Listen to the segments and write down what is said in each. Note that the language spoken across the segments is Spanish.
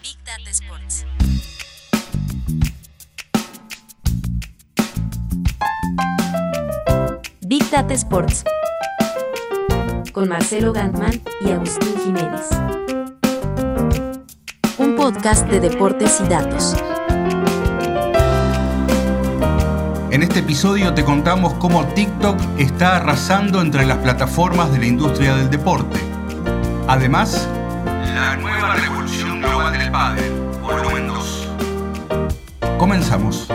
Big Data Sports. Big Data Sports. Con Marcelo Gantman y Agustín Jiménez. Un podcast de deportes y datos. En este episodio te contamos cómo TikTok está arrasando entre las plataformas de la industria del deporte. Además, la nueva revolución global del pádel, volumen 2. Comenzamos.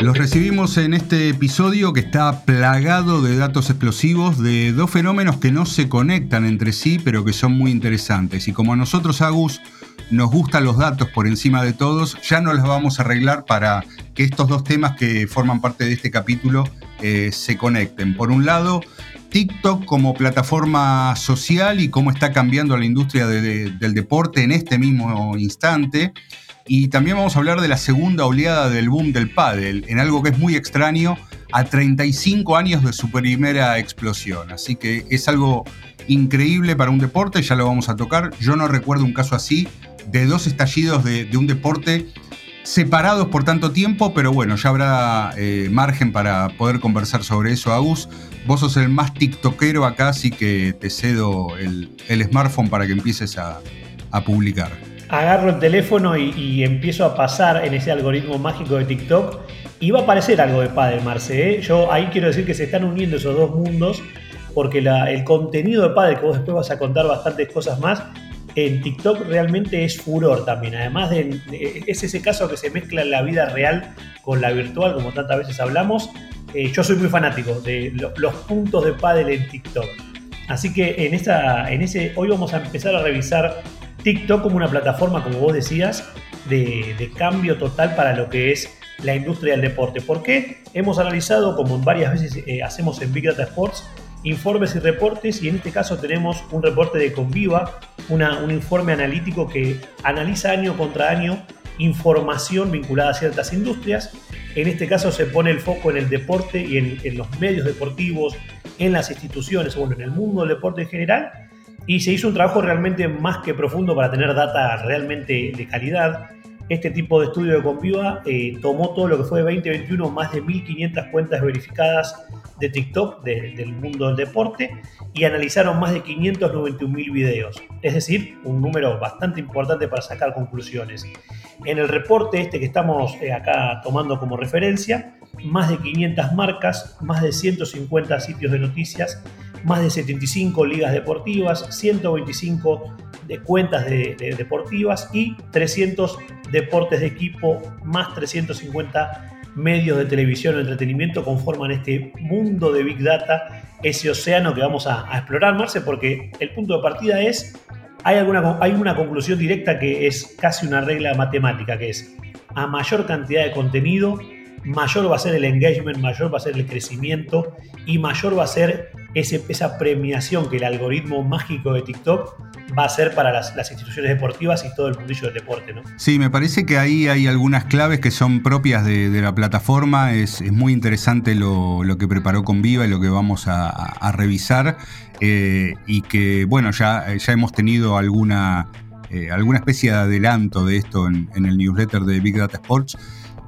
Los recibimos en este episodio que está plagado de datos explosivos de dos fenómenos que no se conectan entre sí, pero que son muy interesantes. Y como a nosotros, Agus, nos gustan los datos por encima de todos, ya no las vamos a arreglar para que estos dos temas que forman parte de este capítulo eh, se conecten. Por un lado, TikTok como plataforma social y cómo está cambiando la industria del deporte en este mismo instante. Y también vamos a hablar de la segunda oleada del boom del pádel, en algo que es muy extraño a 35 años de su primera explosión. Así que es algo increíble para un deporte, ya lo vamos a tocar. Yo no recuerdo un caso así de dos estallidos de, un deporte separados por tanto tiempo, pero bueno, ya habrá eh, margen para poder conversar sobre eso, Agus. Vos sos el más tiktokero acá, así que te cedo el, smartphone para que empieces a publicar agarro el teléfono y, empiezo a pasar en ese algoritmo mágico de TikTok y va a aparecer algo de Padel, Marce. ¿eh? Yo ahí quiero decir que se están uniendo esos dos mundos porque el contenido de Padel, que vos después vas a contar bastantes cosas más, en TikTok realmente es furor también. Además de, es ese caso que se mezcla la vida real con la virtual, como tantas veces hablamos. Eh, yo soy muy fanático de los puntos de Padel en TikTok. Así que en, esta, en ese, hoy vamos a empezar a revisar TikTok como una plataforma, como vos decías, de, cambio total para lo que es la industria del deporte. ¿Por qué? Hemos analizado, como varias veces eh, hacemos en Big Data Sports, informes y reportes y en este caso tenemos un reporte de Conviva, un informe analítico que analiza año contra año información vinculada a ciertas industrias. En este caso se pone el foco en el deporte y en, los medios deportivos, en las instituciones, bueno, en el mundo del deporte en general y se hizo un trabajo realmente más que profundo para tener data realmente de calidad. Este tipo de estudio de Conviva eh, tomó todo lo que fue de 2021, más de 1.500 cuentas verificadas de TikTok del mundo del deporte y analizaron más de 591.000 videos. Es decir, un número bastante importante para sacar conclusiones. En el reporte este que estamos eh, acá tomando como referencia, más de 500 marcas, más de 150 sitios de noticias más de 75 ligas deportivas, 125 de cuentas de, deportivas y 300 deportes de equipo, más 350 medios de televisión o entretenimiento conforman este mundo de Big Data, ese océano que vamos a, explorar, Marce, porque el punto de partida es, hay, alguna, hay una conclusión directa que es casi una regla matemática, que es a mayor cantidad de contenido, mayor va a ser el engagement, mayor va a ser el crecimiento y mayor va a ser esa premiación que el algoritmo mágico de TikTok va a ser para las, instituciones deportivas y todo el mundillo del deporte, ¿no? Sí, me parece que ahí hay algunas claves que son propias de, la plataforma. Es, muy interesante lo, que preparó con Viva y lo que vamos a, revisar. Eh, y que, bueno, ya, ya hemos tenido alguna, eh, alguna especie de adelanto de esto en, en el newsletter de Big Data Sports.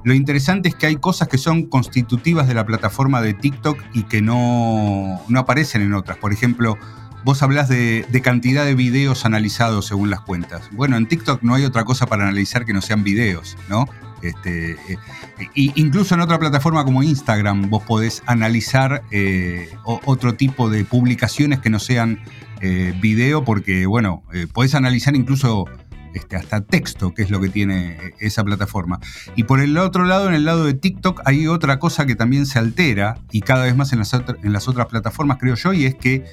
Lo interesante es que hay cosas que son constitutivas de la plataforma de TikTok y que no, aparecen en otras. Por ejemplo, vos hablás de, cantidad de videos analizados según las cuentas. Bueno, en TikTok no hay otra cosa para analizar que no sean videos, ¿no? Este, eh, incluso en otra plataforma como Instagram vos podés analizar eh, otro tipo de publicaciones que no sean eh, video porque, bueno, podés analizar incluso este, hasta texto, que es lo que tiene esa plataforma. Y por el otro lado, en el lado de TikTok, hay otra cosa que también se altera, y cada vez más en las, en las otras plataformas, creo yo, y es que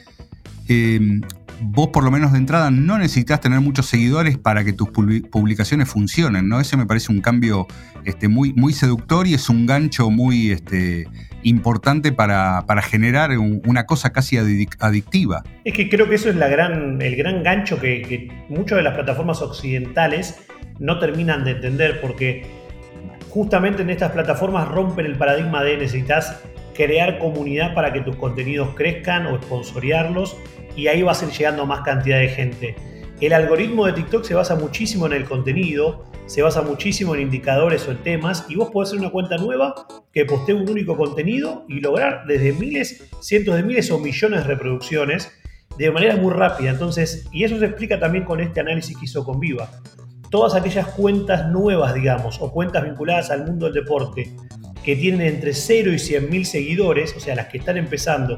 em, vos por lo menos de entrada no necesitas tener muchos seguidores para que tus publicaciones funcionen, ¿no? Ese me parece un cambio este, muy, muy seductor y es un gancho muy este, importante para, generar una cosa casi adictiva. Es que creo que eso es la gran, el gran gancho que, muchas de las plataformas occidentales no terminan de entender porque justamente en estas plataformas rompen el paradigma de necesitas crear comunidad para que tus contenidos crezcan o sponsorearlos y ahí vas a ir llegando a más cantidad de gente. El algoritmo de TikTok se basa muchísimo en el contenido, se basa muchísimo en indicadores o en temas y vos podés hacer una cuenta nueva que postee un único contenido y lograr desde miles, cientos de miles o millones de reproducciones de manera muy rápida. Entonces, y eso se explica también con este análisis que hizo con Viva. Todas aquellas cuentas nuevas, digamos, o cuentas vinculadas al mundo del deporte, que tienen entre 0 y 100 mil seguidores, o sea, las que están empezando,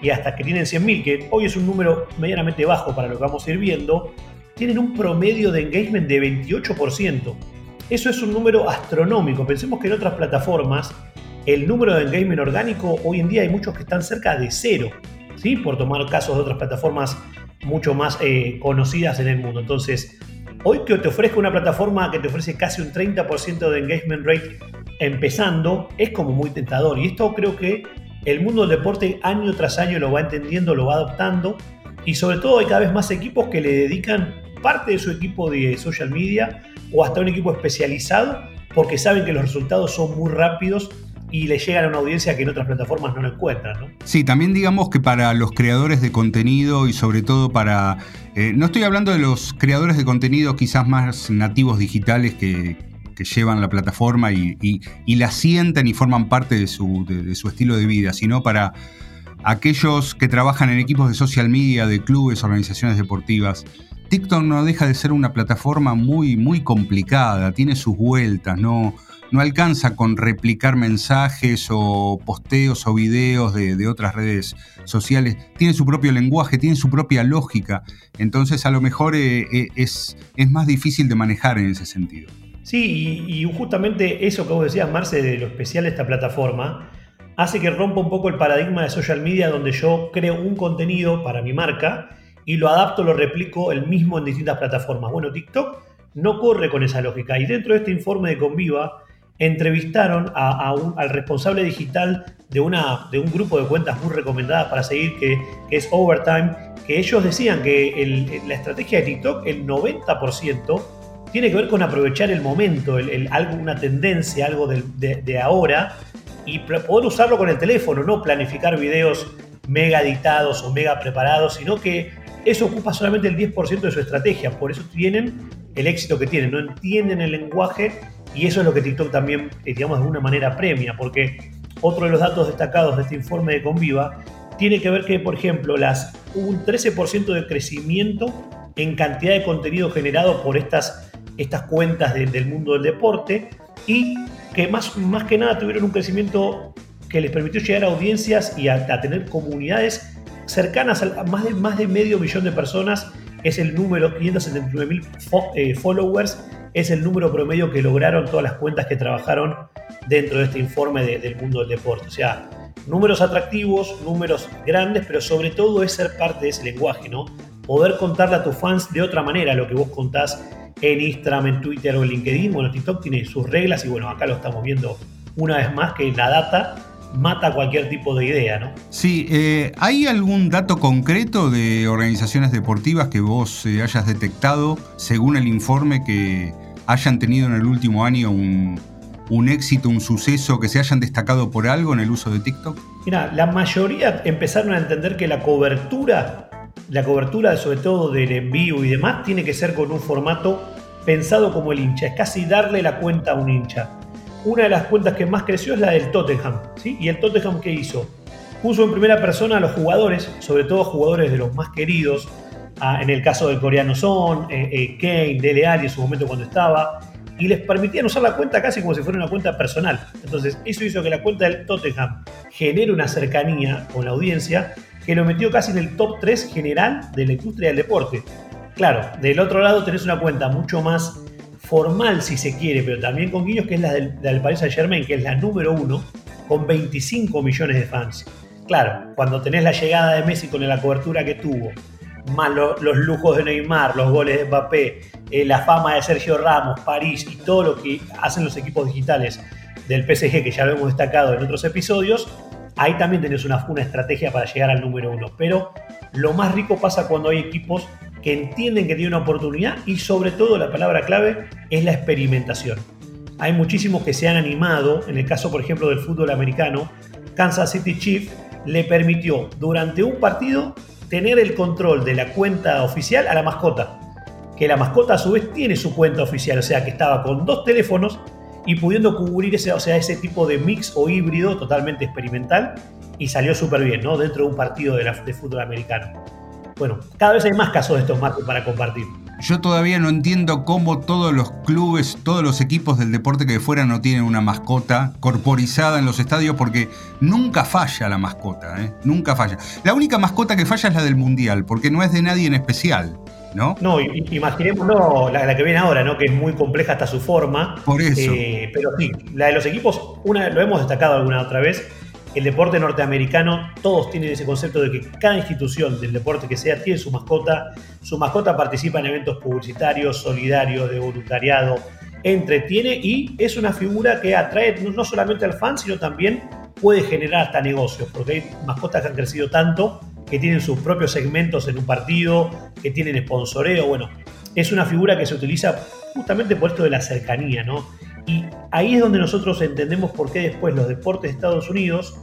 y hasta que tienen 100 mil, que hoy es un número medianamente bajo para lo que vamos a ir viendo, tienen un promedio de engagement de 28%. Eso es un número astronómico. Pensemos que en otras plataformas el número de engagement orgánico hoy en día hay muchos que están cerca de cero. ¿sí? por tomar casos de otras plataformas mucho más eh, conocidas en el mundo. Entonces, hoy que te ofrezca una plataforma que te ofrece casi un 30% de engagement rate empezando, es como muy tentador. Y esto creo que el mundo del deporte año tras año lo va entendiendo, lo va adoptando. Y sobre todo hay cada vez más equipos que le dedican parte de su equipo de social media o hasta un equipo especializado porque saben que los resultados son muy rápidos y le llegan a una audiencia que en otras plataformas no lo encuentran. ¿no? Sí, también digamos que para los creadores de contenido y sobre todo para... Eh, no estoy hablando de los creadores de contenido quizás más nativos digitales que, llevan la plataforma y, la sienten y forman parte de su, de su estilo de vida, sino para aquellos que trabajan en equipos de social media, de clubes, organizaciones deportivas. TikTok no deja de ser una plataforma muy, muy complicada, tiene sus vueltas, no, no alcanza con replicar mensajes o posteos o videos de, otras redes sociales. Tiene su propio lenguaje, tiene su propia lógica. Entonces a lo mejor eh, eh, es, es más difícil de manejar en ese sentido. Sí, y, justamente eso que vos decías, Marce, de lo especial de esta plataforma, hace que rompa un poco el paradigma de social media donde yo creo un contenido para mi marca y lo adapto, lo replico el mismo en distintas plataformas. Bueno, TikTok no corre con esa lógica y dentro de este informe de Conviva, entrevistaron al responsable digital de, una, de un grupo de cuentas muy recomendadas para seguir, que, es Overtime, que ellos decían que la estrategia de TikTok, el 90%, tiene que ver con aprovechar el momento, algo, una tendencia, algo de, ahora, y poder usarlo con el teléfono, no planificar videos mega editados o mega preparados, sino que eso ocupa solamente el 10% de su estrategia, por eso tienen el éxito que tienen, no entienden el lenguaje y eso es lo que TikTok también, eh, digamos, de alguna manera premia, porque otro de los datos destacados de este informe de Conviva tiene que ver que, por ejemplo, las, hubo un 13% de crecimiento en cantidad de contenido generado por estas, estas cuentas del mundo del deporte y que más, más que nada tuvieron un crecimiento que les permitió llegar a audiencias y a, tener comunidades cercanas a más de, más de medio millón de personas. Es el número, 579 mil eh, followers es el número promedio que lograron todas las cuentas que trabajaron dentro de este informe del mundo del deporte. O sea, números atractivos, números grandes, pero sobre todo es ser parte de ese lenguaje, ¿no? Poder contarle a tus fans de otra manera lo que vos contás en Instagram, en Twitter o en LinkedIn. Bueno, TikTok tiene sus reglas y bueno, acá lo estamos viendo una vez más que la data mata cualquier tipo de idea, ¿no? Sí, eh, ¿hay algún dato concreto de organizaciones deportivas que vos eh, hayas detectado según el informe que hayan tenido en el último año un, éxito, un suceso, que se hayan destacado por algo en el uso de TikTok? Mira, la mayoría empezaron a entender que la cobertura, la cobertura sobre todo del envío y demás, tiene que ser con un formato pensado como el hincha, es casi darle la cuenta a un hincha una de las cuentas que más creció es la del Tottenham. ¿sí? ¿Y el Tottenham qué hizo? Puso en primera persona a los jugadores, sobre todo jugadores de los más queridos, en el caso del coreano Son, eh, eh, Kane, Dele Alli en su momento cuando estaba, y les permitían usar la cuenta casi como si fuera una cuenta personal. Entonces, eso hizo que la cuenta del Tottenham genere una cercanía con la audiencia que lo metió casi en el top 3 general de la industria del deporte. Claro, del otro lado tenés una cuenta mucho más formal si se quiere, pero también con guiños, que es la del, del Paris Saint Germain, que es la número uno, con 25 millones de fans. Claro, cuando tenés la llegada de Messi con la cobertura que tuvo, más los lujos de Neymar, los goles de Mbappé, eh, la fama de Sergio Ramos, París y todo lo que hacen los equipos digitales del PSG, que ya lo hemos destacado en otros episodios, ahí también tenés una, una estrategia para llegar al número uno. Pero lo más rico pasa cuando hay equipos que entienden que tiene una oportunidad y sobre todo la palabra clave es la experimentación. Hay muchísimos que se han animado, en el caso por ejemplo del fútbol americano, Kansas City Chiefs le permitió durante un partido tener el control de la cuenta oficial a la mascota, que la mascota a su vez tiene su cuenta oficial, o sea que estaba con dos teléfonos y pudiendo cubrir ese, o sea, ese tipo de mix o híbrido totalmente experimental y salió súper bien, ¿no? Dentro de un partido de fútbol americano. Bueno, cada vez hay más casos de estos marcos para compartir. Yo todavía no entiendo cómo todos los clubes, todos los equipos del deporte que de fuera no tienen una mascota corporizada en los estadios porque nunca falla la mascota, ¿eh? nunca falla. La única mascota que falla es la del Mundial, porque no es de nadie en especial. ¿No? No, imaginemos la, que viene ahora, ¿no? Que es muy compleja hasta su forma. Por eso. Eh, pero sí, la de los equipos, una, lo hemos destacado alguna otra vez, el deporte norteamericano, todos tienen ese concepto de que cada institución del deporte que sea tiene su mascota. Su mascota participa en eventos publicitarios, solidarios, de voluntariado, entretiene y es una figura que atrae no solamente al fan, sino también puede generar hasta negocios, porque hay mascotas que han crecido tanto que tienen sus propios segmentos en un partido, que tienen sponsoreo, bueno, es una figura que se utiliza justamente por esto de la cercanía, ¿no? Y ahí es donde nosotros entendemos por qué después los deportes de Estados Unidos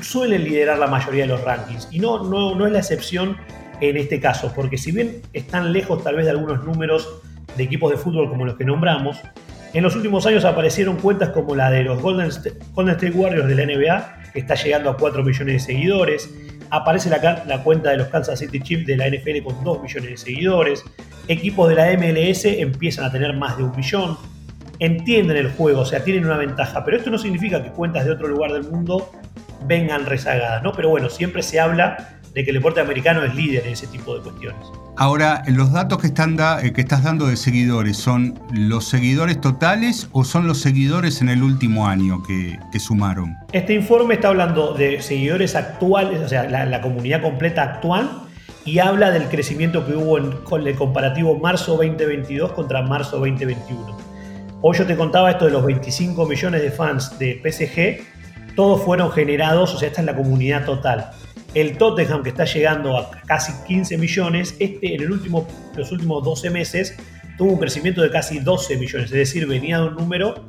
suelen liderar la mayoría de los rankings. Y no, no, no es la excepción en este caso, porque si bien están lejos tal vez de algunos números de equipos de fútbol como los que nombramos, en los últimos años aparecieron cuentas como la de los Golden State, Warriors de la NBA, que está llegando a 4 millones de seguidores. Aparece la, la, cuenta de los Kansas City Chiefs de la NFL con 2 millones de seguidores. Equipos de la MLS empiezan a tener más de un millón entienden el juego, o sea, tienen una ventaja. Pero esto no significa que cuentas de otro lugar del mundo vengan rezagadas, ¿no? Pero bueno, siempre se habla de que el deporte americano es líder en ese tipo de cuestiones. Ahora, los datos que, están eh, que estás dando de seguidores, ¿son los seguidores totales o son los seguidores en el último año que, sumaron? Este informe está hablando de seguidores actuales, o sea, la, comunidad completa actual, y habla del crecimiento que hubo en, con el comparativo marzo 2022 contra marzo 2021. Hoy yo te contaba esto de los 25 millones de fans de PSG, todos fueron generados, o sea, esta es la comunidad total. El Tottenham, que está llegando a casi 15 millones, este en los últimos 12 meses tuvo un crecimiento de casi 12 millones, es decir, venía de un número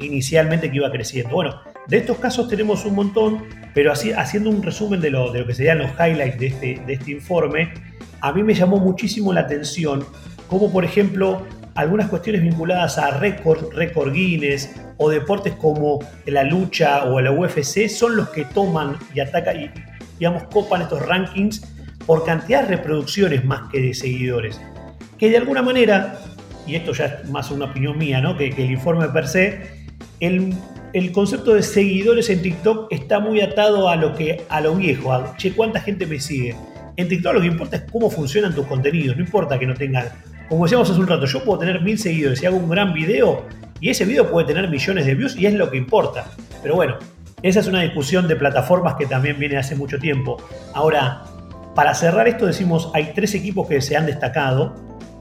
inicialmente que iba creciendo. Bueno, de estos casos tenemos un montón, pero así, haciendo un resumen de lo, de lo que serían los highlights de este, de este informe, a mí me llamó muchísimo la atención como por ejemplo algunas cuestiones vinculadas a récord, récord Guinness o deportes como la lucha o la UFC son los que toman y atacan y, digamos, copan estos rankings por cantidad de reproducciones más que de seguidores. Que de alguna manera, y esto ya es más una opinión mía, ¿no? que, el informe per se, el, el, concepto de seguidores en TikTok está muy atado a lo, que, a lo viejo, a, che, cuánta gente me sigue. En TikTok lo que importa es cómo funcionan tus contenidos, no importa que no tengan como decíamos hace un rato, yo puedo tener mil seguidores y hago un gran video y ese video puede tener millones de views y es lo que importa. Pero bueno, esa es una discusión de plataformas que también viene hace mucho tiempo. Ahora, para cerrar esto decimos, hay tres equipos que se han destacado.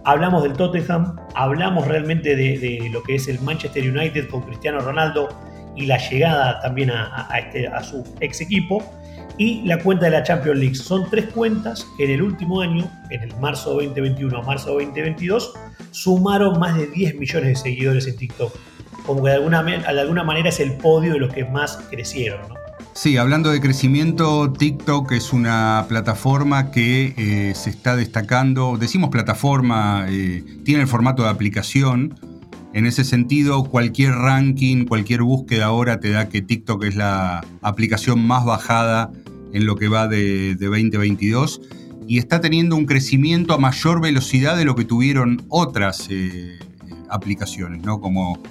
Hablamos del Tottenham, hablamos realmente de, lo que es el Manchester United con Cristiano Ronaldo y la llegada también a, este, a su ex equipo y la cuenta de la Champions League. Son tres cuentas que en el último año, en el marzo 2021 a marzo 2022, sumaron más de 10 millones de seguidores en TikTok. Como que de alguna, de alguna manera es el podio de los que más crecieron. Sí, hablando de crecimiento, TikTok es una plataforma que eh, se está destacando. Decimos plataforma, eh, tiene el formato de aplicación. En ese sentido, cualquier ranking, cualquier búsqueda ahora te da que TikTok es la aplicación más bajada en lo que va de, 2022 y está teniendo un crecimiento a mayor velocidad de lo que tuvieron otras eh, aplicaciones, ¿no? Como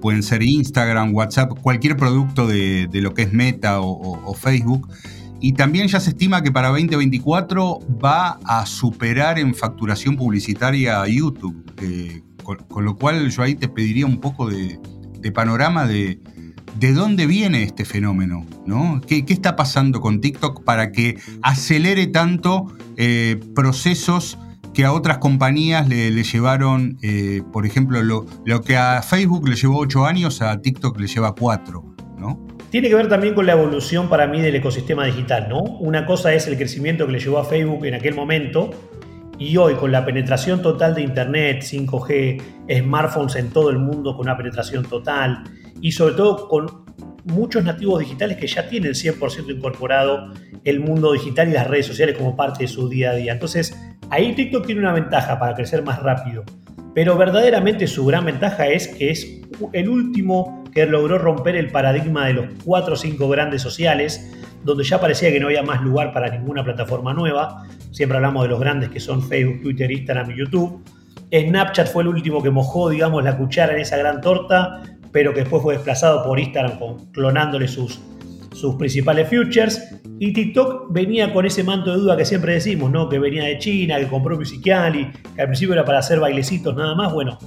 pueden ser Instagram, WhatsApp, cualquier producto de, lo que es Meta o, Facebook. Y también ya se estima que para 2024 va a superar en facturación publicitaria a YouTube. Con, lo cual yo ahí te pediría un poco de, panorama de, de dónde viene este fenómeno, ¿no? ¿Qué, está pasando con TikTok para que acelere tanto eh, procesos que a otras compañías le, llevaron, eh, por ejemplo, lo, lo, que a Facebook le llevó ocho años, a TikTok le lleva cuatro, ¿no? Tiene que ver también con la evolución para mí del ecosistema digital, ¿no? Una cosa es el crecimiento que le llevó a Facebook en aquel momento, Y hoy, con la penetración total de Internet, 5G, smartphones en todo el mundo con una penetración total, y sobre todo con muchos nativos digitales que ya tienen 100% incorporado el mundo digital y las redes sociales como parte de su día a día. Entonces, ahí TikTok tiene una ventaja para crecer más rápido. Pero verdaderamente su gran ventaja es que es el último que logró romper el paradigma de los cuatro o cinco grandes sociales, donde ya parecía que no había más lugar para ninguna plataforma nueva. Siempre hablamos de los grandes que son Facebook, Twitter, Instagram y YouTube. Snapchat fue el último que mojó, digamos, la cuchara en esa gran torta, pero que después fue desplazado por Instagram clonándole sus, sus principales futures. Y TikTok venía con ese manto de duda que siempre decimos, ¿no? Que venía de China, que compró Musicali, que al principio era para hacer bailecitos nada más. Bueno,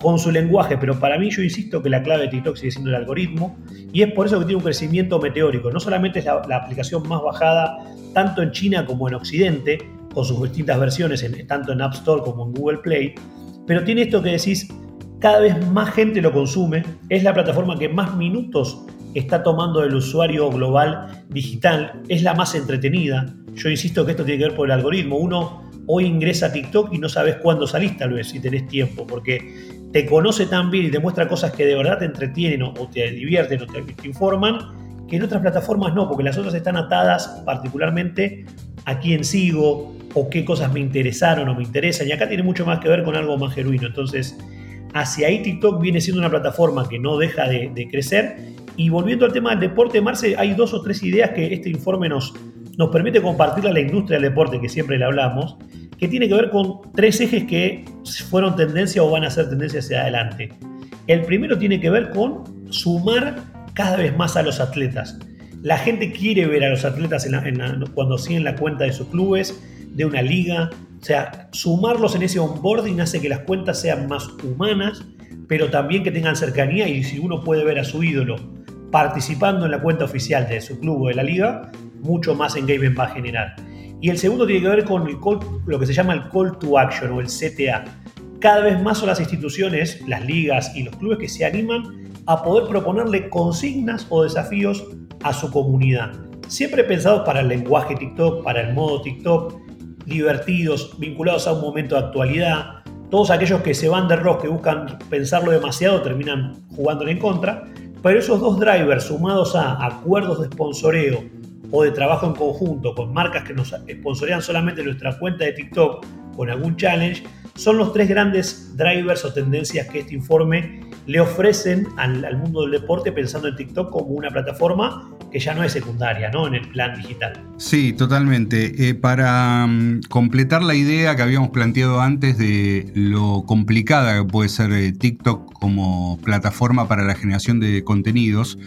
con su lenguaje, pero para mí yo insisto que la clave de TikTok sigue siendo el algoritmo y es por eso que tiene un crecimiento meteórico. No solamente es la, aplicación más bajada tanto en China como en Occidente, con sus distintas versiones, en, tanto en App Store como en Google Play, pero tiene esto que decís, cada vez más gente lo consume, es la plataforma que más minutos está tomando el usuario global digital, es la más entretenida. Yo insisto que esto tiene que ver por el algoritmo. Uno hoy ingresa a TikTok y no sabes cuándo salís tal vez, si tenés tiempo, porque te conoce tan bien y te muestra cosas que de verdad te entretienen o te divierten o te, informan, que en otras plataformas no, porque las otras están atadas particularmente a quién sigo o qué cosas me interesaron o me interesan. Y acá tiene mucho más que ver con algo más genuino. Entonces, hacia ahí TikTok viene siendo una plataforma que no deja de, de crecer. Y volviendo al tema del deporte, Marce, hay dos o tres ideas que este informe nos, permite compartir a la industria del deporte, que siempre le hablamos, que tiene que ver con tres ejes que fueron tendencia o van a ser tendencia hacia adelante. El primero tiene que ver con sumar cada vez más a los atletas. La gente quiere ver a los atletas cuando siguen la cuenta de sus clubes, de una liga. O sea, sumarlos en ese onboarding hace que las cuentas sean más humanas, pero también que tengan cercanía y si uno puede ver a su ídolo participando en la cuenta oficial de su club o de la liga, mucho más engagement va a generar. Y el segundo tiene que ver con lo que se llama el call to action o el CTA. Cada vez más son las instituciones, las ligas y los clubes que se animan a poder proponerle consignas o desafíos a su comunidad. Siempre pensados para el lenguaje TikTok, para el modo TikTok, divertidos, vinculados a un momento de actualidad. Todos aquellos que se van de rock, que buscan pensarlo demasiado, terminan jugándole en contra. Pero esos dos drivers sumados a acuerdos de sponsoreo o de trabajo en conjunto con marcas que nos sponsorean solamente nuestra cuenta de TikTok con algún challenge, son los tres grandes drivers o tendencias que este informe le ofrecen al, mundo del deporte pensando en TikTok como una plataforma que ya no es secundaria, ¿no? En el plan digital. Sí, totalmente. Eh, para mm, completar la idea que habíamos planteado antes de lo complicada que puede ser eh, TikTok como plataforma para la generación de contenidos,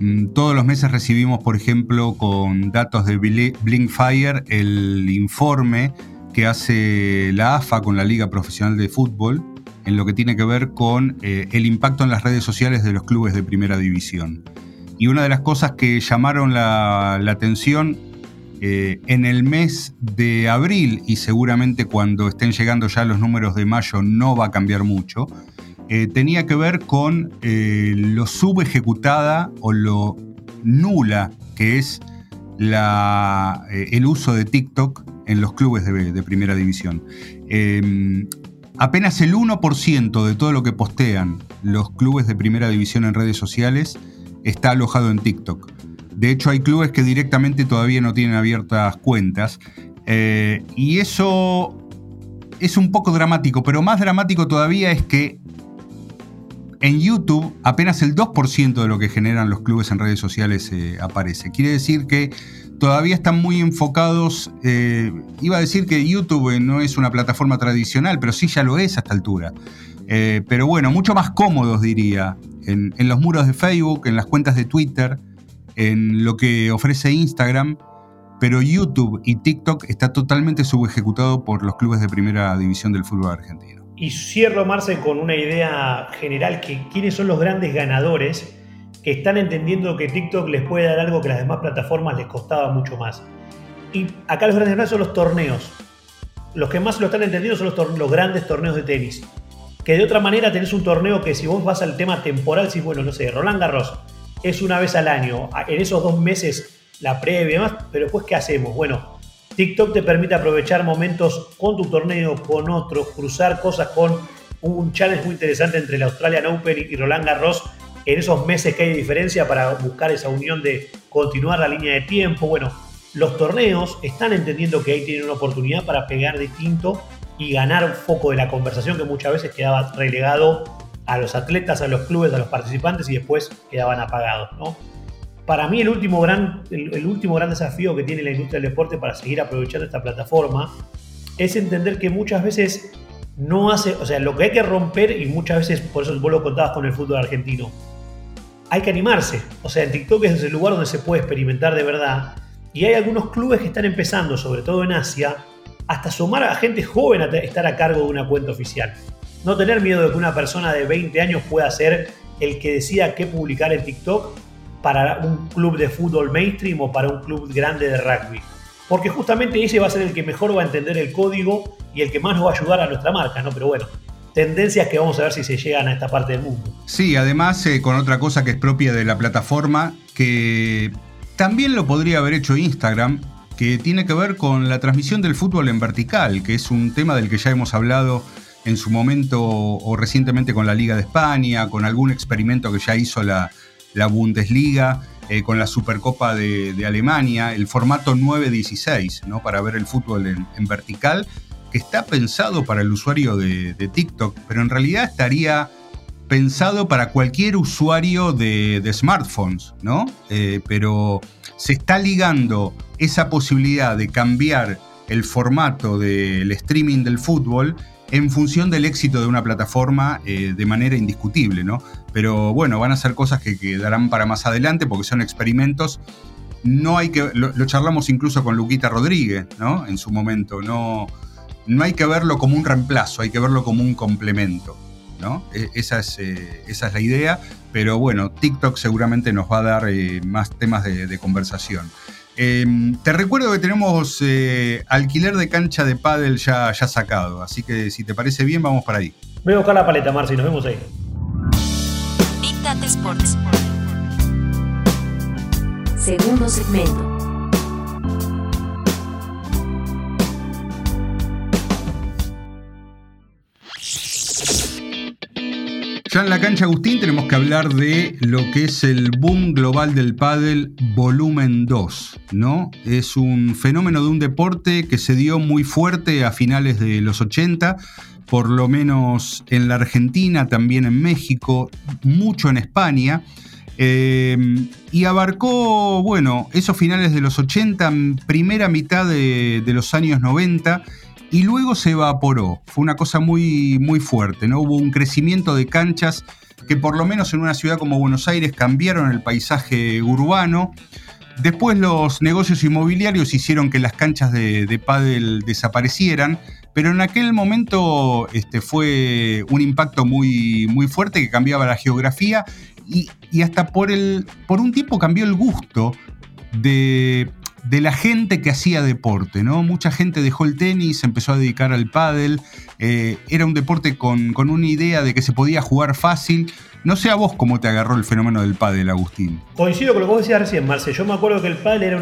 Mm, todos los meses recibimos, por ejemplo, con datos de Blinkfire, el informe que hace la AFA con la Liga Profesional de Fútbol en lo que tiene que ver con eh, el impacto en las redes sociales de los clubes de primera división. Y una de las cosas que llamaron la, atención eh, en el mes de abril, y seguramente cuando estén llegando ya los números de mayo no va a cambiar mucho, eh, tenía que ver con eh, lo subejecutada o lo nula que es eh, el uso de TikTok en los clubes de, primera división. Em, apenas el 1% de todo lo que postean los clubes de primera división en redes sociales está alojado en TikTok. De hecho, hay clubes que directamente todavía no tienen abiertas cuentas. y eso es un poco dramático, pero más dramático todavía es que en YouTube apenas el 2% de lo que generan los clubes en redes sociales eh, aparece. Quiere decir que todavía están muy enfocados, eh, iba a decir que YouTube eh, no es una plataforma tradicional, pero sí ya lo es a esta altura. pero bueno, mucho más cómodos diría, en, los muros de Facebook, en las cuentas de Twitter, en lo que ofrece Instagram, pero YouTube y TikTok está totalmente subejecutado por los clubes de primera división del fútbol argentino. Y cierro, Marce, con una idea general, que quiénes son los grandes ganadores que están entendiendo que TikTok les puede dar algo que las demás plataformas les costaba mucho más. Y acá los grandes ganadores son los torneos. Los que más lo están entendiendo son los grandes torneos de tenis. Que de otra manera tenés un torneo que si vos vas al tema temporal, si bueno, no sé, Roland Garros es una vez al año, en esos dos meses la previa, pero después ¿qué hacemos? Bueno, TikTok te permite aprovechar momentos con tu torneo, con otros, cruzar cosas con un challenge muy interesante entre el Australian Open y Roland Garros en esos meses que hay diferencia para buscar esa unión de continuar la línea de tiempo. Bueno, los torneos están entendiendo que ahí tienen una oportunidad para pegar distinto y ganar foco de la conversación que muchas veces quedaba relegado a los atletas, a los clubes, a los participantes y después quedaban apagados. ¿no? para mí el último, gran, el, último gran desafío que tiene la industria del deporte para seguir aprovechando esta plataforma es entender que muchas veces no hace, o sea, lo que hay que romper, y muchas veces, por eso vos lo contabas con el fútbol argentino, hay que animarse. O sea, en TikTok es el lugar donde se puede experimentar de verdad. Y hay algunos clubes que están empezando, sobre todo en Asia, hasta sumar a gente joven a estar a cargo de una cuenta oficial. No tener miedo de que una persona de 20 años pueda ser el que decida qué publicar en TikTok para un club de fútbol mainstream o para un club grande de rugby. Porque justamente ese va a ser el que mejor va a entender el código y el que más nos va a ayudar a nuestra marca, ¿no? Pero bueno, tendencias que vamos a ver si se llegan a esta parte del mundo. Sí, además eh, con otra cosa que es propia de la plataforma, que también lo podría haber hecho Instagram, que tiene que ver con la transmisión del fútbol en vertical, que es un tema del que ya hemos hablado en su momento o recientemente con la Liga de España, con algún experimento que ya hizo la, Bundesliga, eh, con la Supercopa de, Alemania, el formato 9-16, ¿no? para ver el fútbol en, vertical, que está pensado para el usuario de, TikTok, pero en realidad estaría pensado para cualquier usuario de, smartphones, ¿no? Eh, pero se está ligando esa posibilidad de cambiar el formato del streaming del fútbol en función del éxito de una plataforma eh, de manera indiscutible, ¿no? Pero bueno, van a ser cosas que quedarán para más adelante porque son experimentos. No hay que, lo, charlamos incluso con Luquita Rodríguez, ¿no? En su momento, no, no hay que verlo como un reemplazo, hay que verlo como un complemento, ¿no? E, esa, es, eh, esa es la idea, pero bueno, TikTok seguramente nos va a dar eh, más temas de conversación. Em, te recuerdo que tenemos eh, alquiler de cancha de pádel ya, ya sacado, así que si te parece bien, vamos para ahí. Voy a buscar la paleta, Marci, nos vemos ahí. Sports. Segundo segmento. En la cancha, Agustín, tenemos que hablar de lo que es el boom global del pádel volumen 2, ¿no? Es un fenómeno de un deporte que se dio muy fuerte a finales de los 80, por lo menos en la Argentina, también en México, mucho en España. Eh, y abarcó, bueno, esos finales de los 80, primera mitad de los años 90 y luego se evaporó. Fue una cosa muy, muy fuerte, ¿no? Hubo un crecimiento de canchas que por lo menos en una ciudad como Buenos Aires cambiaron el paisaje urbano. Después los negocios inmobiliarios hicieron que las canchas de, de pádel desaparecieran, pero en aquel momento este, fue un impacto muy, muy fuerte que cambiaba la geografía y, y hasta por, el, por un tiempo cambió el gusto de de la gente que hacía deporte, ¿no? Mucha gente dejó el tenis, empezó a dedicar al pádel, eh, era un deporte con, una idea de que se podía jugar fácil. No sé a vos cómo te agarró el fenómeno del pádel, Agustín. Coincido con lo que vos decías recién, Marce. Yo me acuerdo que el pádel era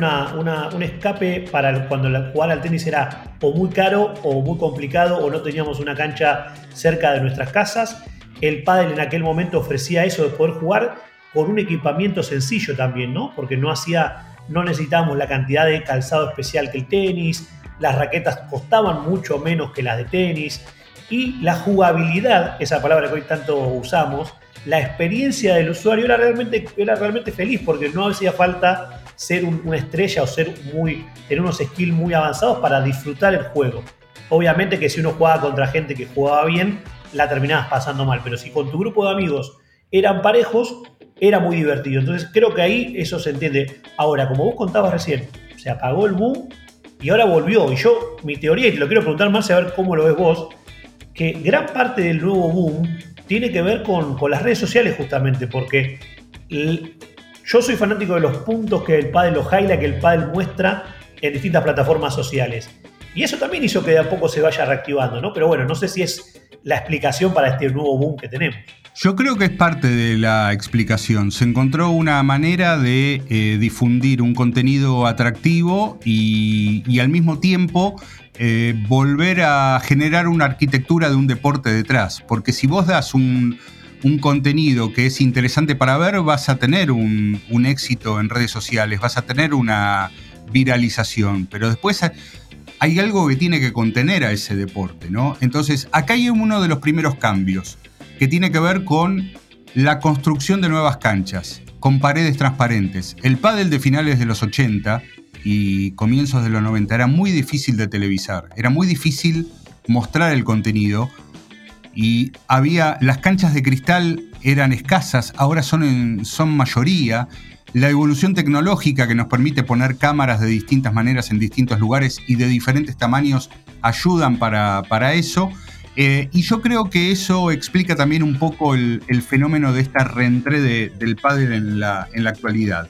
un escape para cuando jugar al tenis era o muy caro o muy complicado o no teníamos una cancha cerca de nuestras casas. El pádel en aquel momento ofrecía eso de poder jugar con un equipamiento sencillo también, ¿no? Porque no hacía no necesitábamos la cantidad de calzado especial que el tenis, las raquetas costaban mucho menos que las de tenis y la jugabilidad, esa palabra que hoy tanto usamos, la experiencia del usuario era realmente, era realmente feliz porque no hacía falta ser una estrella o ser muy, tener unos skills muy avanzados para disfrutar el juego. Obviamente que si uno jugaba contra gente que jugaba bien, la terminabas pasando mal, pero si con tu grupo de amigos eran parejos, era muy divertido. Entonces creo que ahí eso se entiende. Ahora, como vos contabas recién, se apagó el boom y ahora volvió. Y yo, mi teoría, y te lo quiero preguntar más, a ver cómo lo ves vos, que gran parte del nuevo boom tiene que ver con, las redes sociales justamente, porque yo soy fanático de los puntos que el padre los highlight, que el padre muestra en distintas plataformas sociales. Y eso también hizo que de a poco se vaya reactivando, ¿no? Pero bueno, no sé si es la explicación para este nuevo boom que tenemos. Yo creo que es parte de la explicación. Se encontró una manera de eh, difundir un contenido atractivo y, al mismo tiempo eh, volver a generar una arquitectura de un deporte detrás. Porque si vos das un, contenido que es interesante para ver, vas a tener un, un éxito en redes sociales, vas a tener una viralización. Pero después hay algo que tiene que contener a ese deporte, ¿no? Entonces, acá hay uno de los primeros cambios que tiene que ver con la construcción de nuevas canchas, con paredes transparentes. El pádel de finales de los 80 y comienzos de los 90 era muy difícil de televisar, era muy difícil mostrar el contenido y había las canchas de cristal eran escasas, ahora son son mayoría. La evolución tecnológica que nos permite poner cámaras de distintas maneras en distintos lugares y de diferentes tamaños ayudan para, para eso. Eh, y yo creo que eso explica también un poco el, fenómeno de esta reentré del padre en la, actualidad.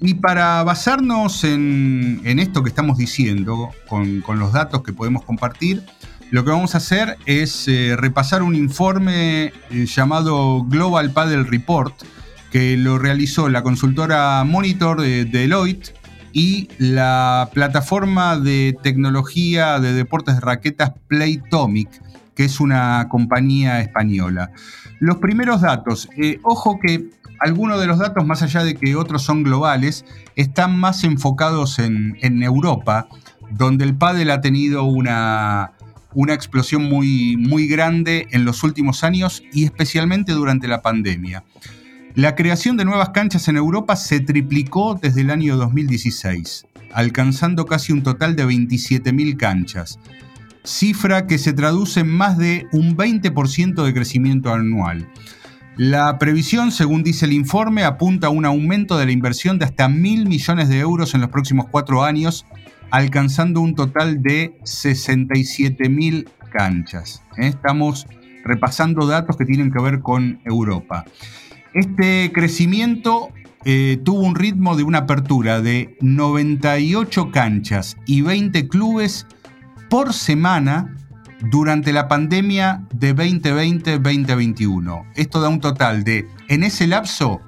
Y para basarnos en, esto que estamos diciendo, con, los datos que podemos compartir, lo que vamos a hacer es eh, repasar un informe eh, llamado Global Paddle Report, que lo realizó la consultora Monitor de Deloitte y la plataforma de tecnología de deportes de raquetas Playtomic, que es una compañía española. Los primeros datos, eh, ojo que algunos de los datos, más allá de que otros son globales, están más enfocados en, Europa, donde el pádel ha tenido una, una explosión muy, muy grande en los últimos años y especialmente durante la pandemia. La creación de nuevas canchas en Europa se triplicó desde el año 2016, alcanzando casi un total de 27.000 canchas cifra que se traduce en más de un 20% de crecimiento anual. La previsión, según dice el informe, apunta a un aumento de la inversión de hasta mil millones de euros en los próximos cuatro años, alcanzando un total de 67 mil canchas. ¿eh? Estamos repasando datos que tienen que ver con Europa. Este crecimiento eh, tuvo un ritmo de una apertura de 98 canchas y 20 clubes por semana durante la pandemia de 2020-2021. Esto da un total de, en ese lapso,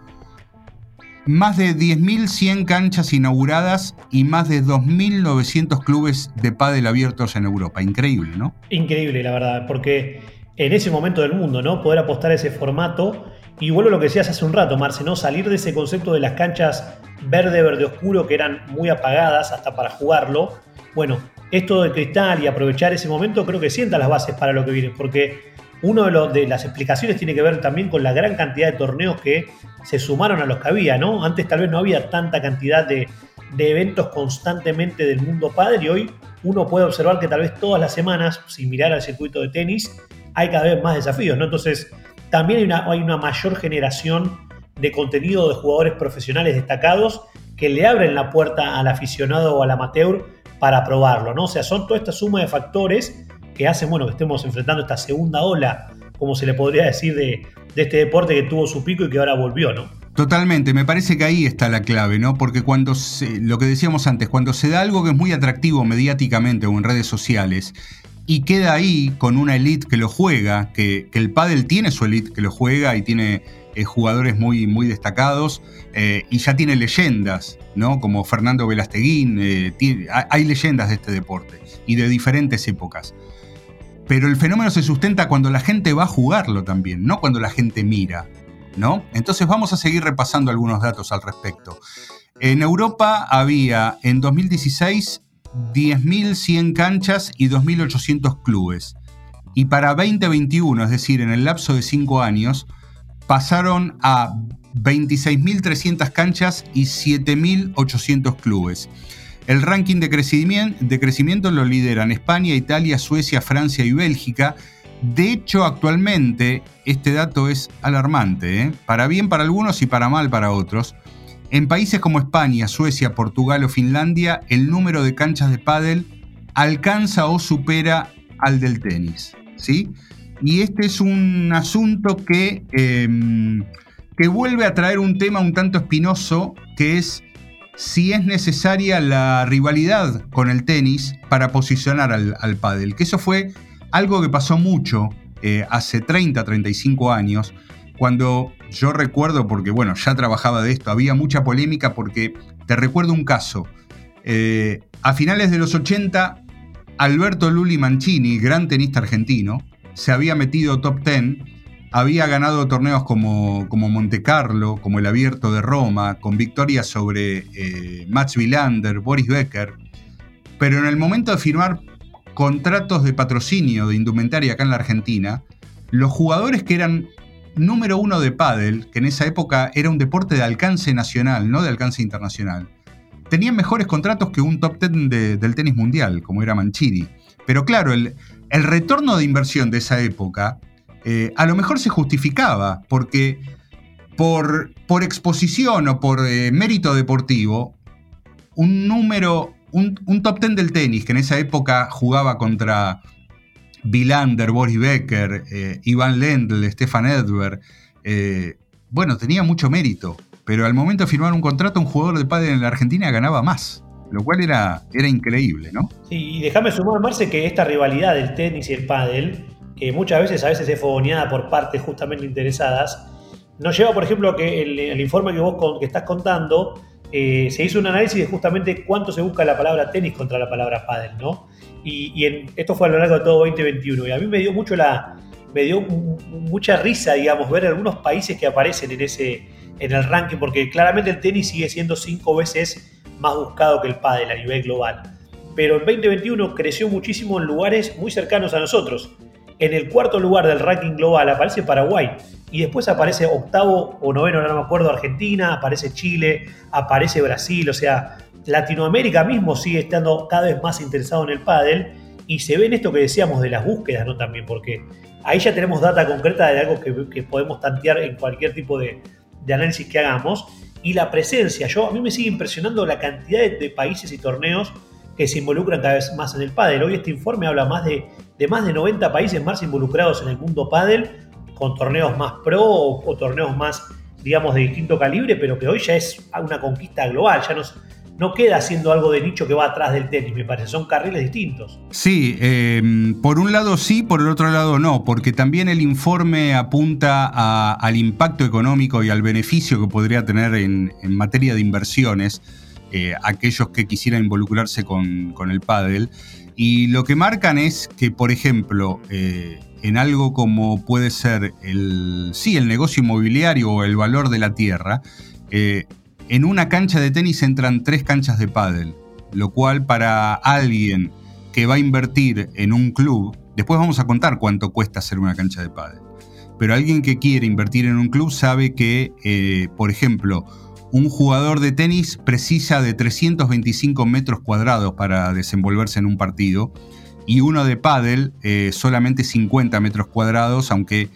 más de 10.100 canchas inauguradas y más de 2.900 clubes de pádel abiertos en Europa. Increíble, ¿no? Increíble, la verdad, porque en ese momento del mundo, ¿no? Poder apostar a ese formato. Y vuelvo a lo que decías hace un rato, Marce, ¿no? Salir de ese concepto de las canchas verde, verde oscuro, que eran muy apagadas hasta para jugarlo. Bueno, esto de cristal y aprovechar ese momento creo que sienta las bases para lo que viene, porque una de, de, las explicaciones tiene que ver también con la gran cantidad de torneos que se sumaron a los que había, ¿no? Antes tal vez no había tanta cantidad de, eventos constantemente del mundo padre y hoy uno puede observar que tal vez todas las semanas, sin mirar al circuito de tenis, hay cada vez más desafíos, ¿no? Entonces, también hay una, hay una mayor generación de contenido de jugadores profesionales destacados que le abren la puerta al aficionado o al amateur para probarlo, ¿no? O sea, son toda esta suma de factores que hacen, bueno, que estemos enfrentando esta segunda ola, como se le podría decir, de, este deporte que tuvo su pico y que ahora volvió, ¿no? Totalmente, me parece que ahí está la clave, ¿no? Porque cuando se, lo que decíamos antes, cuando se da algo que es muy atractivo mediáticamente o en redes sociales y queda ahí con una elite que lo juega, que, el pádel tiene su elite que lo juega y tiene eh, jugadores muy, muy destacados eh, y ya tiene leyendas, ¿no? Como Fernando Velasteguín, eh, hay leyendas de este deporte y de diferentes épocas. Pero el fenómeno se sustenta cuando la gente va a jugarlo también, no cuando la gente mira, ¿no? Entonces vamos a seguir repasando algunos datos al respecto. En Europa había en 2016 10.100 canchas y 2.800 clubes. Y para 2021, es decir, en el lapso de 5 años, pasaron a 26.300 canchas y 7.800 clubes. El ranking de crecimiento, de crecimiento lo lideran España, Italia, Suecia, Francia y Bélgica. De hecho, actualmente este dato es alarmante, ¿eh? para bien para algunos y para mal para otros. En países como España, Suecia, Portugal o Finlandia, el número de canchas de pádel alcanza o supera al del tenis. ¿sí? Y este es un asunto que, em, que vuelve a traer un tema un tanto espinoso, que es si es necesaria la rivalidad con el tenis para posicionar al, al pádel. Que eso fue algo que pasó mucho eh, hace 30, 35 años, cuando yo recuerdo, porque bueno, ya trabajaba de esto, había mucha polémica porque te recuerdo un caso. Eh, a finales de los 80, Alberto Luli Mancini, gran tenista argentino, se había metido top 10, había ganado torneos como, como Monte Carlo, como el Abierto de Roma, con victorias sobre eh, Mats Wilander, Boris Becker, pero en el momento de firmar contratos de patrocinio de indumentaria acá en la Argentina, los jugadores que eran número uno de pádel, que en esa época era un deporte de alcance nacional, no de alcance internacional, tenían mejores contratos que un top ten del tenis mundial, como era Mancini. Pero claro, el, retorno de inversión de esa época eh, a lo mejor se justificaba, porque por, exposición o por eh, mérito deportivo, un número, un, top ten del tenis, que en esa época jugaba contra Vilander, Boris Becker, eh, Ivan Lendl, Stefan Edberg. Eh, bueno, tenía mucho mérito, pero al momento de firmar un contrato, un jugador de pádel en la Argentina ganaba más, lo cual era, era increíble, ¿no? Sí, y déjame sumar, Marce, que esta rivalidad del tenis y el pádel, que muchas veces a veces es fogoneada por partes justamente interesadas, nos lleva, por ejemplo, a que el, informe que vos que estás contando, eh, se hizo un análisis de justamente cuánto se busca la palabra tenis contra la palabra pádel, ¿no? Y, esto fue a lo largo de todo 2021. Y a mí me dio mucho la. Me dio mucha risa, digamos, ver algunos países que aparecen en ese. en el ranking, porque claramente el tenis sigue siendo cinco veces más buscado que el pádel a nivel global. Pero en 2021 creció muchísimo en lugares muy cercanos a nosotros. En el cuarto lugar del ranking global aparece Paraguay y después aparece octavo o noveno, no me acuerdo, Argentina, aparece Chile, aparece Brasil, o sea, Latinoamérica mismo sigue estando cada vez más interesado en el pádel y se ve en esto que decíamos de las búsquedas, ¿no? También, porque ahí ya tenemos data concreta de algo que, podemos tantear en cualquier tipo de, análisis que hagamos. Y la presencia, yo a mí me sigue impresionando la cantidad de, países y torneos que se involucran cada vez más en el pádel. Hoy este informe habla más de, de más de 90 países más involucrados en el mundo pádel, con torneos más pro o, o torneos más, digamos, de distinto calibre, pero que hoy ya es una conquista global, ya nos, no queda siendo algo de nicho que va atrás del tenis, me parece, son carriles distintos. Sí, em, por un lado sí, por el otro lado no, porque también el informe apunta al impacto económico y al beneficio que podría tener en, materia de inversiones eh, aquellos que quisieran involucrarse con, el pádel. Y lo que marcan es que, por ejemplo, eh, en algo como puede ser el, sí, el negocio inmobiliario o el valor de la tierra, eh, en una cancha de tenis entran tres canchas de pádel, lo cual para alguien que va a invertir en un club, después vamos a contar cuánto cuesta hacer una cancha de pádel, pero alguien que quiere invertir en un club sabe que, eh, por ejemplo, un jugador de tenis precisa de 325 metros cuadrados para desenvolverse en un partido y uno de pádel eh, solamente 50 metros cuadrados, aunque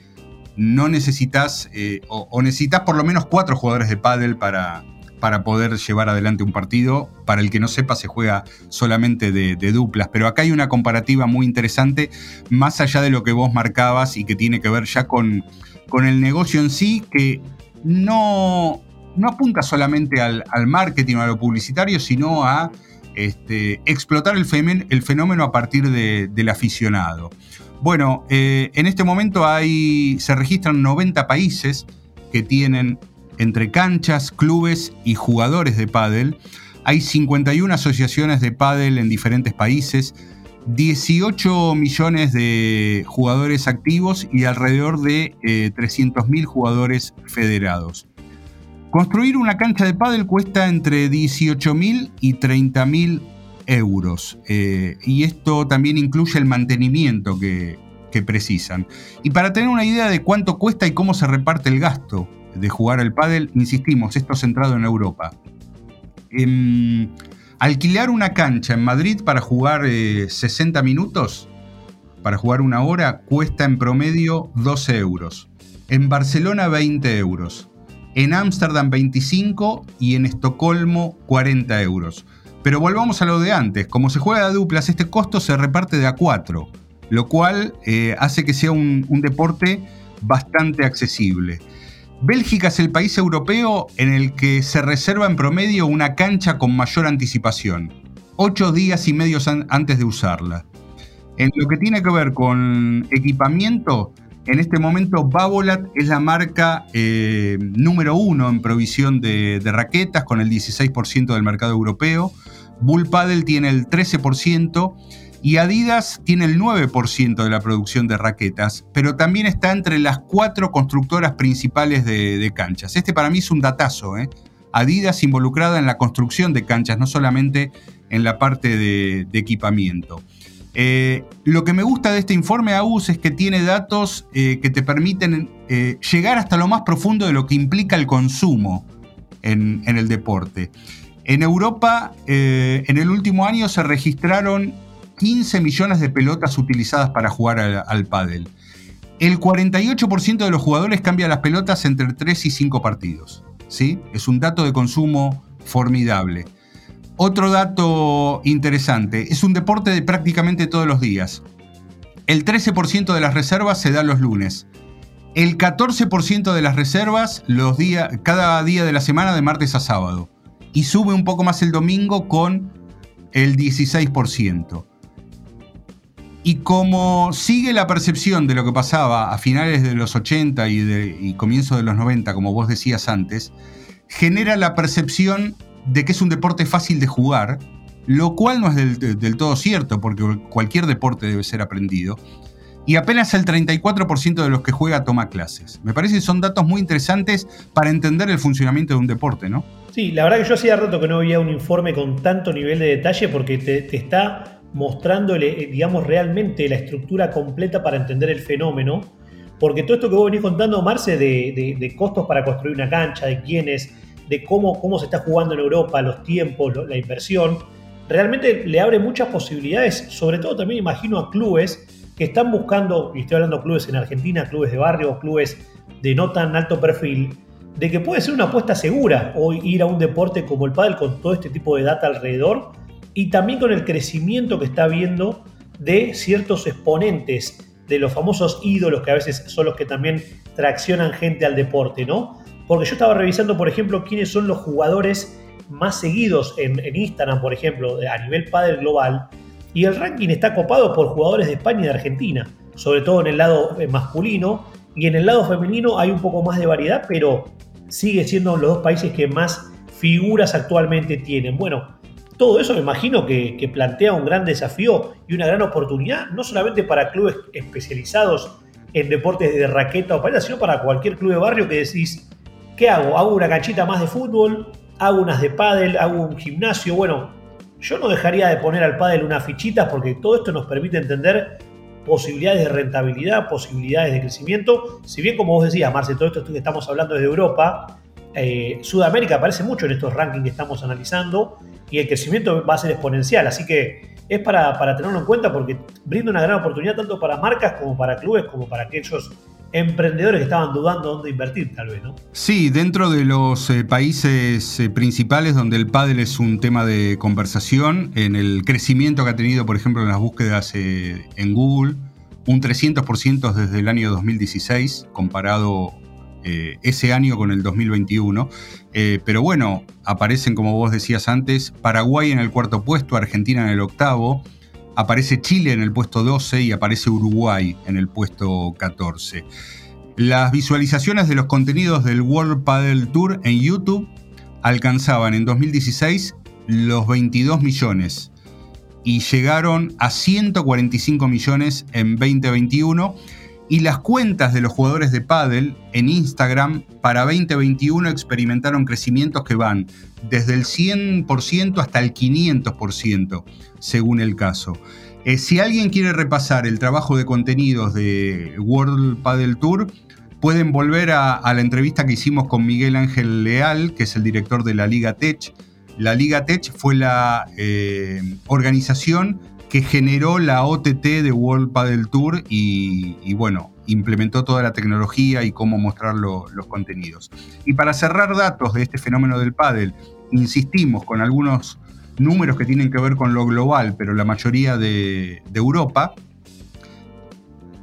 no necesitas eh, o, necesitas por lo menos cuatro jugadores de pádel para, para poder llevar adelante un partido. Para el que no sepa, se juega solamente de, duplas, pero acá hay una comparativa muy interesante, más allá de lo que vos marcabas y que tiene que ver ya con, con el negocio en sí, que no, no apunta solamente al, marketing o a lo publicitario, sino a este, explotar el, fenómeno a partir del aficionado. Bueno, eh, en este momento hay, se registran 90 países que tienen entre canchas, clubes y jugadores de pádel. Hay 51 asociaciones de pádel en diferentes países, 18 millones de jugadores activos y alrededor de 300.000 eh, jugadores federados. Construir una cancha de pádel cuesta entre 18.000 y 30.000 euros eh, y esto también incluye el mantenimiento que precisan. Y para tener una idea de cuánto cuesta y cómo se reparte el gasto, de jugar al pádel, insistimos, esto centrado en Europa. Em, alquilar una cancha en Madrid para jugar 60 eh, minutos, para jugar una hora, cuesta en promedio 12 euros. En Barcelona 20 euros. En Ámsterdam 25 y en Estocolmo 40 euros. Pero volvamos a lo de antes, como se juega de duplas, este costo se reparte de a 4, lo cual eh, hace que sea un deporte bastante accesible. Bélgica es el país europeo en el que se reserva en promedio una cancha con mayor anticipación, ocho días y medio antes de usarla. En lo que tiene que ver con equipamiento, En este momento, Babolat es la marca eh, número uno en provisión de, raquetas, con el 16% del mercado europeo. Bull Paddle tiene el 13% y Adidas tiene el 9% de la producción de raquetas, pero también está entre las cuatro constructoras principales de, canchas. Este para mí es un datazo. ¿eh? Adidas involucrada en la construcción de canchas, no solamente en la parte de equipamiento. Eh, lo que me gusta de este informe, AUS, es que tiene datos eh, que te permiten llegar hasta lo más profundo de lo que implica el consumo en, el deporte. En Europa, en el último año se registraron 15 millones de pelotas utilizadas para jugar al, pádel. El 48% de los jugadores cambia las pelotas entre 3 y 5 partidos. ¿sí? Es un dato de consumo formidable. Otro dato interesante, es un deporte de prácticamente todos los días. El 13% de las reservas se da los lunes. El 14% de las reservas los cada día de la semana de martes a sábado. Y sube un poco más el domingo con el 16%. Y como sigue la percepción de lo que pasaba a finales de los 80 y, de, y comienzos de los 90, como vos decías antes, genera la percepción de que es un deporte fácil de jugar, lo cual no es del, todo cierto, porque cualquier deporte debe ser aprendido. Y apenas el 34% de los que juega toma clases. Me parece que son datos muy interesantes para entender el funcionamiento de un deporte, ¿no? Sí, la verdad que yo hacía rato que no veía un informe con tanto nivel de detalle porque te, está mostrando, digamos, realmente la estructura completa para entender el fenómeno. Porque todo esto que vos venís contando, Marce, de, de costos para construir una cancha, de quiénes, de cómo, cómo se está jugando en Europa, los tiempos, la inversión, realmente le abre muchas posibilidades, sobre todo también imagino a clubes que están buscando, y estoy hablando de clubes en Argentina, clubes de barrio, clubes de no tan alto perfil, de que puede ser una apuesta segura hoy ir a un deporte como el pádel con todo este tipo de data alrededor y también con el crecimiento que está habiendo de ciertos exponentes de los famosos ídolos que a veces son los que también traccionan gente al deporte, ¿no? Porque yo estaba revisando, por ejemplo, quiénes son los jugadores más seguidos en, Instagram, por ejemplo, a nivel padre global. Y el ranking está copado por jugadores de España y de Argentina, sobre todo en el lado eh, masculino. Y en el lado femenino hay un poco más de variedad, pero sigue siendo los dos países que más figuras actualmente tienen. Bueno, todo eso me imagino que, plantea un gran desafío y una gran oportunidad, no solamente para clubes especializados en deportes de raqueta o paella, sino para cualquier club de barrio que decís, ¿Qué hago? ¿Hago una canchita más de fútbol? ¿Hago unas de pádel? ¿Hago un gimnasio? Bueno, yo no dejaría de poner al pádel unas fichitas porque todo esto nos permite entender posibilidades de rentabilidad, posibilidades de crecimiento. Si bien, como vos decías, Marce, todo esto que estamos hablando es de Europa, eh, Sudamérica aparece mucho en estos rankings que estamos analizando y el crecimiento va a ser exponencial. Así que es para, tenerlo en cuenta porque brinda una gran oportunidad tanto para marcas como para clubes, como para aquellos emprendedores que estaban dudando dónde invertir, tal vez, ¿no? Sí, dentro de los eh, países eh, principales donde el pádel es un tema de conversación, en el crecimiento que ha tenido, por ejemplo, en las búsquedas eh, en Google, un 300% desde el año 2016, comparado ese año con el 2021. pero bueno, aparecen, como vos decías antes, Paraguay en el cuarto puesto, Argentina en el octavo, aparece Chile en el puesto 12 y aparece Uruguay en el puesto 14. Las visualizaciones de los contenidos del World Padel Tour en YouTube alcanzaban en 2016 los 22 millones y llegaron a 145 millones en 2021 y las cuentas de los jugadores de pádel en Instagram para 2021 experimentaron crecimientos que van desde el 100% hasta el 500%, según el caso. Eh, si alguien quiere repasar el trabajo de contenidos de World Padel Tour, pueden volver a, la entrevista que hicimos con Miguel Ángel Leal, que es el director de la Liga Tech. La Liga Tech fue la eh, organización que generó la OTT de World Padel Tour y, bueno, implementó toda la tecnología y cómo mostrar los contenidos. Y para cerrar datos de este fenómeno del pádel, insistimos con algunos números que tienen que ver con lo global, pero la mayoría de, Europa.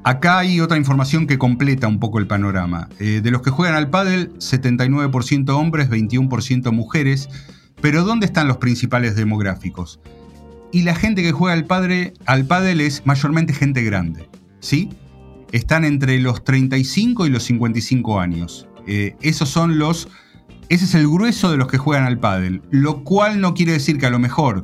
Acá hay otra información que completa un poco el panorama. Eh, de los que juegan al pádel, 79% hombres, 21% mujeres. Pero ¿dónde están los principales demográficos? Y la gente que juega al, padre, al pádel es mayormente gente grande, ¿sí? están entre los 35 y los 55 años. Eh, esos son los. Ese es el grueso de los que juegan al pádel. Lo cual no quiere decir que a lo mejor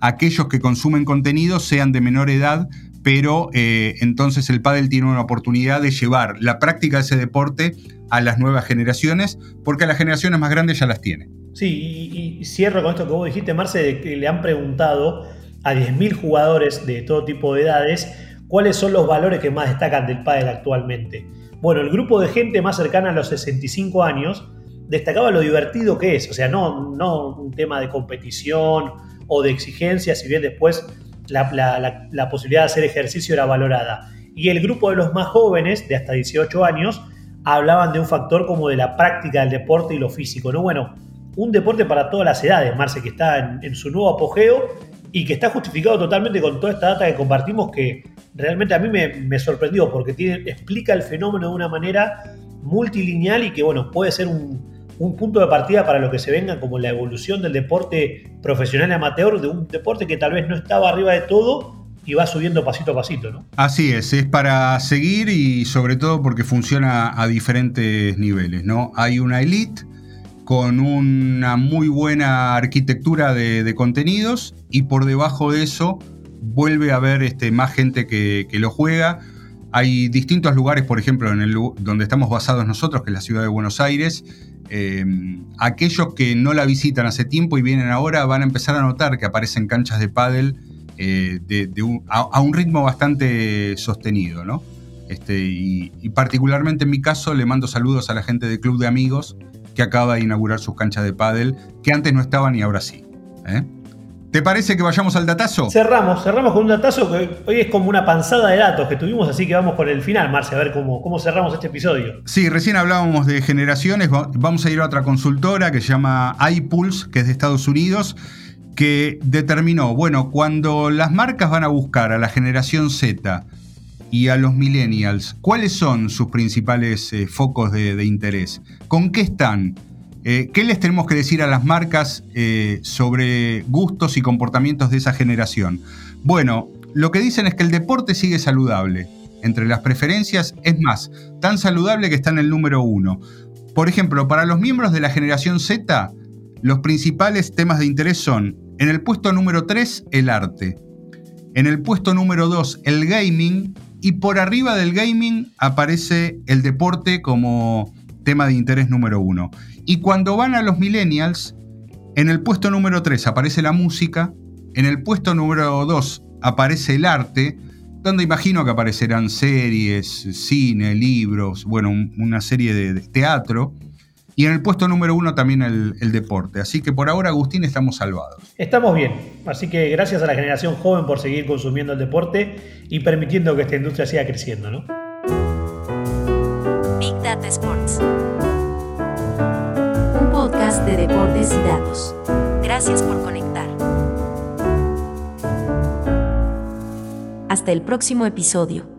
aquellos que consumen contenido sean de menor edad, pero eh, entonces el pádel tiene una oportunidad de llevar la práctica de ese deporte a las nuevas generaciones, porque a las generaciones más grandes ya las tiene. Sí, y, cierro con esto que vos dijiste, Marce, de que le han preguntado a 10.000 jugadores de todo tipo de edades cuáles son los valores que más destacan del pádel actualmente. Bueno, el grupo de gente más cercana a los 65 años destacaba lo divertido que es, o sea, no, no un tema de competición o de exigencia, si bien después la, posibilidad de hacer ejercicio era valorada. Y el grupo de los más jóvenes, de hasta 18 años, hablaban de un factor como de la práctica del deporte y lo físico. ¿no? Bueno, un deporte para todas las edades, Marce, que está en, su nuevo apogeo y que está justificado totalmente con toda esta data que compartimos que realmente a mí me, sorprendió porque explica el fenómeno de una manera multilineal y que bueno, puede ser un, un punto de partida para lo que se venga como la evolución del deporte profesional amateur, de un deporte que tal vez no estaba arriba de todo y va subiendo pasito a pasito, ¿no? Así es, es para seguir y sobre todo porque funciona a diferentes niveles, ¿no? Hay una elite con una muy buena arquitectura de, contenidos y por debajo de eso vuelve a haber este, más gente que, lo juega. Hay distintos lugares, por ejemplo, en el, donde estamos basados nosotros, que es la ciudad de Buenos Aires, Em, aquellos que no la visitan hace tiempo y vienen ahora van a empezar a notar que aparecen canchas de pádel eh, a, un ritmo bastante sostenido, ¿no? Este, y, particularmente en mi caso le mando saludos a la gente del Club de Amigos que acaba de inaugurar sus canchas de pádel, que antes no estaban y ahora sí. ¿eh? ¿Te parece que vayamos al datazo? Cerramos, cerramos con un datazo que hoy es como una panzada de datos que tuvimos, así que vamos con el final, Marce, a ver cómo, cómo cerramos este episodio. Sí, recién hablábamos de generaciones, vamos a ir a otra consultora que se llama iPulse, que es de Estados Unidos, que determinó, bueno, cuando las marcas van a buscar a la generación Z y a los millennials, ¿cuáles son sus principales eh, focos de interés? ¿Con qué están? Eh, ¿Qué les tenemos que decir a las marcas eh, sobre gustos y comportamientos de esa generación? Bueno, lo que dicen es que el deporte sigue saludable. Entre las preferencias, es más, tan saludable que está en el número uno. Por ejemplo, para los miembros de la generación Z, los principales temas de interés son, en el puesto número 3, el arte. En el puesto número 2, el gaming. Y por arriba del gaming aparece el deporte como tema de interés número uno. Y cuando van a los millennials, en el puesto número 3 aparece la música, en el puesto número 2 aparece el arte, donde imagino que aparecerán series, cine, libros, bueno, una serie de, teatro. Y en el puesto número uno también el, el, deporte. Así que por ahora, Agustín, estamos salvados. Estamos bien. Así que gracias a la generación joven por seguir consumiendo el deporte y permitiendo que esta industria siga creciendo, ¿no? Big Data Sports de deportes y datos. Gracias por conectar. Hasta el próximo episodio.